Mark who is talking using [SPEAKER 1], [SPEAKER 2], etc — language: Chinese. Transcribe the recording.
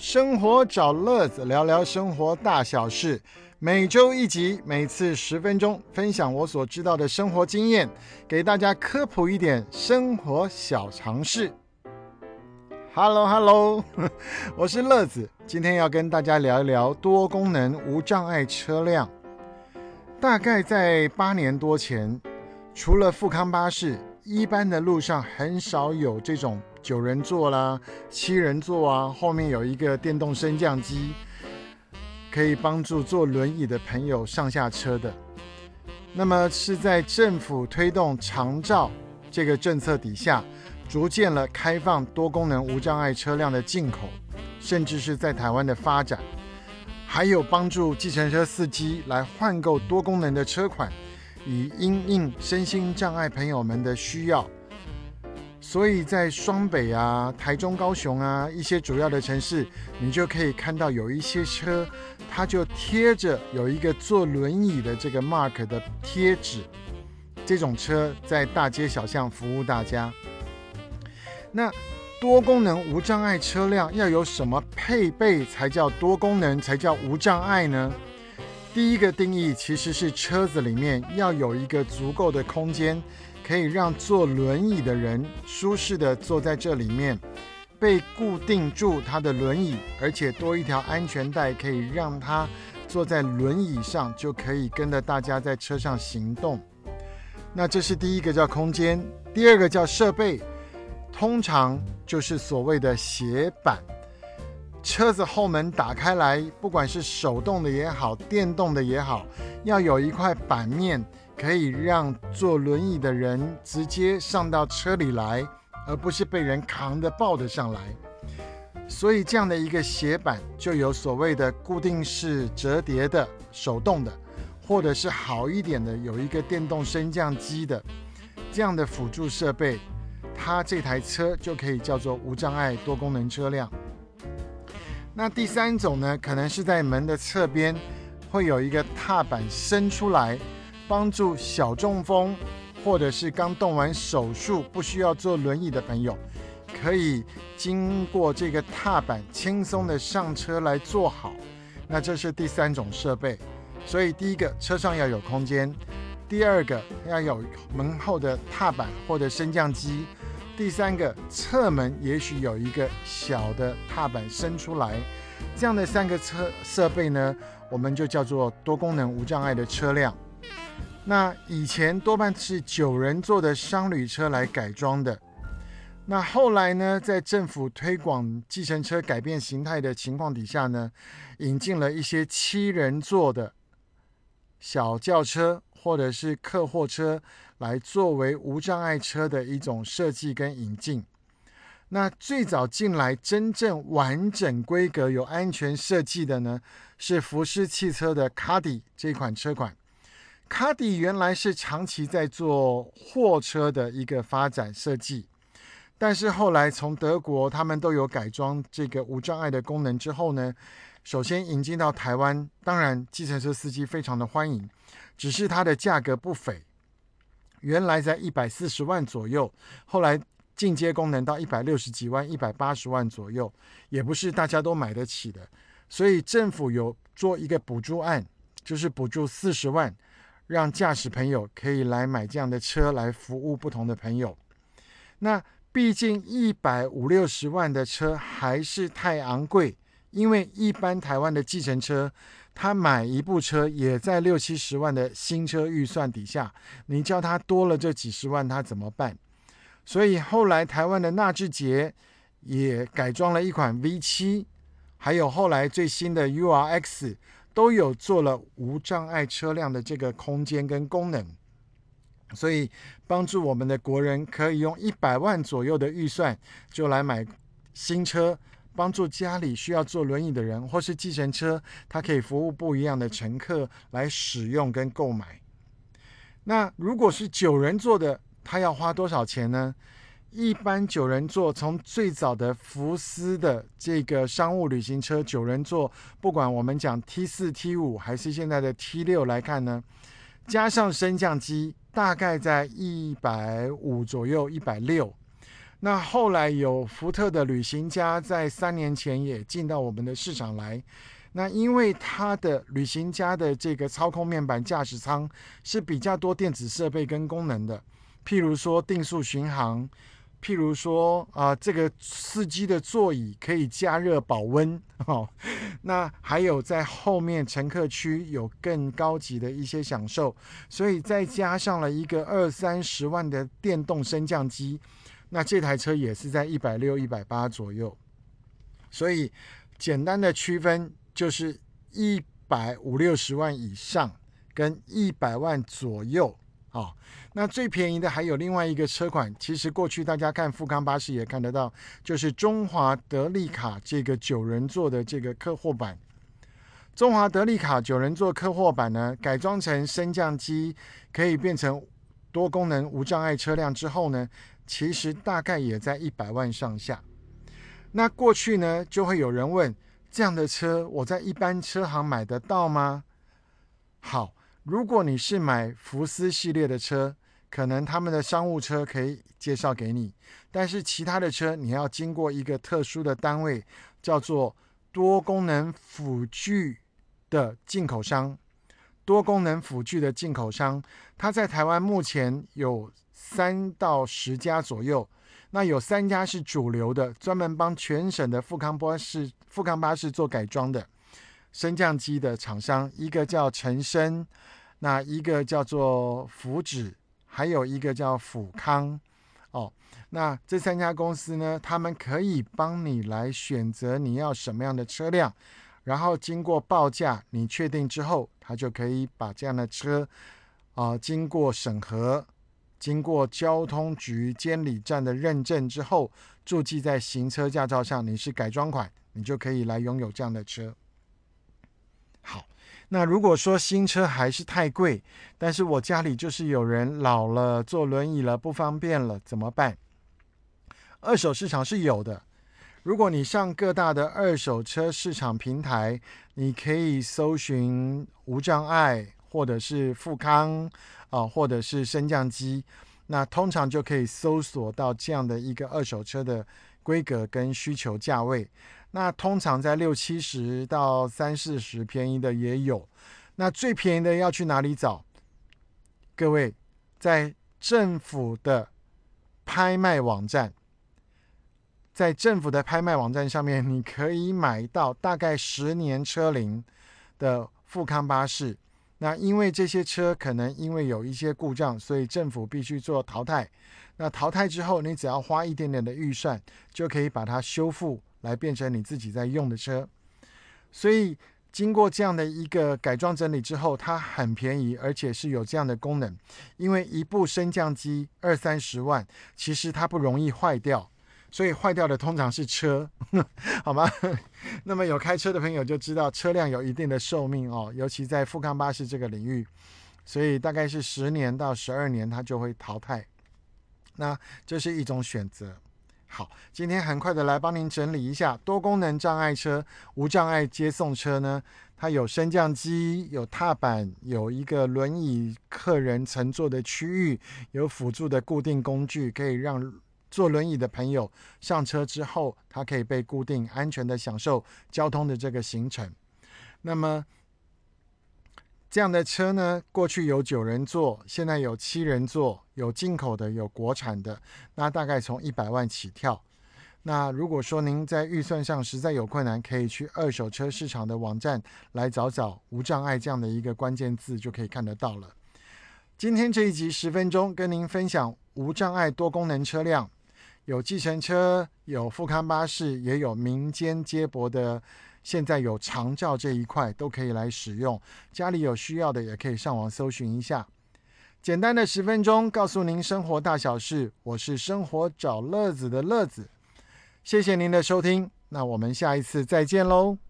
[SPEAKER 1] 生活找乐子，聊聊生活大小事。每周一集，每次十分钟，分享我所知道的生活经验，给大家科普一点生活小常识。Hello Hello，我是乐子，今天要跟大家聊一聊多功能无障碍车辆。大概在八年多前，除了富康巴士，一般的路上很少有这种。九人座啦，七人座啊，后面有一个电动升降机，可以帮助坐轮椅的朋友上下车的。那么是在政府推动长照这个政策底下，逐渐了开放多功能无障碍车辆的进口，甚至是在台湾的发展，还有帮助计程车司机来换购多功能的车款，以因应身心障碍朋友们的需要。所以在双北啊、台中、高雄啊一些主要的城市，你就可以看到有一些车，它就贴着有一个坐轮椅的这个 mark 的贴纸。这种车在大街小巷服务大家。那多功能无障碍车辆要有什么配备才叫多功能才叫无障碍呢？第一个定义其实是车子里面要有一个足够的空间。可以让坐轮椅的人舒适的坐在这里面，被固定住他的轮椅，而且多一条安全带，可以让他坐在轮椅上，就可以跟着大家在车上行动。那这是第一个叫空间，第二个叫设备，通常就是所谓的斜板。车子后门打开来，不管是手动的也好，电动的也好，要有一块板面。可以让坐轮椅的人直接上到车里来，而不是被人扛着抱着上来。所以这样的一个斜板就有所谓的固定式折叠的手动的，或者是好一点的有一个电动升降机的这样的辅助设备，它这台车就可以叫做无障碍多功能车辆。那第三种呢，可能是在门的侧边会有一个踏板伸出来。帮助小中风，或者是刚动完手术不需要坐轮椅的朋友，可以经过这个踏板轻松的上车来坐好。那这是第三种设备。所以第一个车上要有空间，第二个要有门后的踏板或者升降机，第三个侧门也许有一个小的踏板伸出来。这样的三个车设备呢，我们就叫做多功能无障碍的车辆。那以前多半是九人座的商旅车来改装的，那后来呢，在政府推广计程车改变形态的情况底下呢，引进了一些七人座的小轿车或者是客货车来作为无障碍车的一种设计跟引进。那最早进来真正完整规格有安全设计的呢，是福斯汽车的卡迪这款车款。卡迪原来是长期在做货车的一个发展设计，但是后来从德国他们都有改装这个无障碍的功能之后呢，首先引进到台湾，当然计程车司机非常的欢迎，只是它的价格不菲，原来在一百四十万左右，后来进阶功能到一百六十几万、一百八十万左右，也不是大家都买得起的，所以政府有做一个补助案，就是补助四十万。让驾驶朋友可以来买这样的车来服务不同的朋友。那毕竟一百五六十万的车还是太昂贵，因为一般台湾的计程车，他买一部车也在六七十万的新车预算底下，你叫他多了这几十万，他怎么办？所以后来台湾的纳智捷也改装了一款 V 七，还有后来最新的 URX。都有做了无障碍车辆的这个空间跟功能，所以帮助我们的国人可以用一百万左右的预算就来买新车，帮助家里需要坐轮椅的人或是计程车，它可以服务不一样的乘客来使用跟购买。那如果是九人座的，他要花多少钱呢？一般九人座，从最早的福斯的这个商务旅行车九人座，不管我们讲 T 四、T 五还是现在的 T 六来看呢，加上升降机，大概在一百五左右，一百六。那后来有福特的旅行家在三年前也进到我们的市场来。那因为它的旅行家的这个操控面板驾驶舱是比较多电子设备跟功能的，譬如说定速巡航，譬如说啊这个司机的座椅可以加热保温哦。那还有在后面乘客区有更高级的一些享受，所以再加上了一个二三十万的电动升降机，那这台车也是在一百六一百八左右。所以简单的区分。就是一百五六十万以上，跟一百万左右啊。那最便宜的还有另外一个车款，其实过去大家看富康巴士也看得到，就是中华德利卡这个九人座的这个客货版。中华德利卡九人座客货版呢，改装成升降机，可以变成多功能无障碍车辆之后呢，其实大概也在一百万上下。那过去呢，就会有人问。这样的车我在一般车行买得到吗？好，如果你是买福斯系列的车，可能他们的商务车可以介绍给你，但是其他的车你要经过一个特殊的单位，叫做多功能辅具的进口商。多功能辅具的进口商，它在台湾目前有三到十家左右。那有三家是主流的，专门帮全省的富康巴士、富康巴士做改装的升降机的厂商，一个叫陈升，那一个叫做福祉，还有一个叫福康。哦，那这三家公司呢，他们可以帮你来选择你要什么样的车辆，然后经过报价，你确定之后，他就可以把这样的车啊经过审核。经过交通局监理站的认证之后，注记在行车驾照上，你是改装款，你就可以来拥有这样的车。那如果说新车还是太贵，但是我家里就是有人老了，坐轮椅了，不方便了，怎么办？二手市场是有的。如果你上各大的二手车市场平台，你可以搜寻无障碍或者是富康。啊，或者是升降机，那通常就可以搜索到这样的一个二手车的规格跟需求价位。那通常在六七十到三四十，便宜的也有。那最便宜的要去哪里找？各位，在政府的拍卖网站，在政府的拍卖网站上面，你可以买到大概十年车龄的富康巴士。那因为这些车可能因为有一些故障，所以政府必须做淘汰。那淘汰之后，你只要花一点点的预算，就可以把它修复，来变成你自己在用的车。所以经过这样的一个改装整理之后，它很便宜，而且是有这样的功能。因为一部升降机二三十万，其实它不容易坏掉。所以坏掉的通常是车，好吗？那么有开车的朋友就知道，车辆有一定的寿命哦，尤其在富康巴士这个领域，所以大概是十年到十二年它就会淘汰。那这是一种选择。好，今天很快的来帮您整理一下多功能障碍车、无障碍接送车呢，它有升降机、有踏板、有一个轮椅客人乘坐的区域，有辅助的固定工具，可以让。坐轮椅的朋友上车之后，他可以被固定，安全的享受交通的这个行程。那么这样的车呢，过去有九人座，现在有七人座，有进口的，有国产的，那大概从一百万起跳。那如果说您在预算上实在有困难，可以去二手车市场的网站来找找“无障碍”这样的一个关键字，就可以看得到了。今天这一集十分钟，跟您分享无障碍多功能车辆。有计程车，有富康巴士，也有民间接驳的。现在有长照这一块都可以来使用。家里有需要的，也可以上网搜寻一下。简单的十分钟，告诉您生活大小事。我是生活找乐子的乐子，谢谢您的收听。那我们下一次再见喽。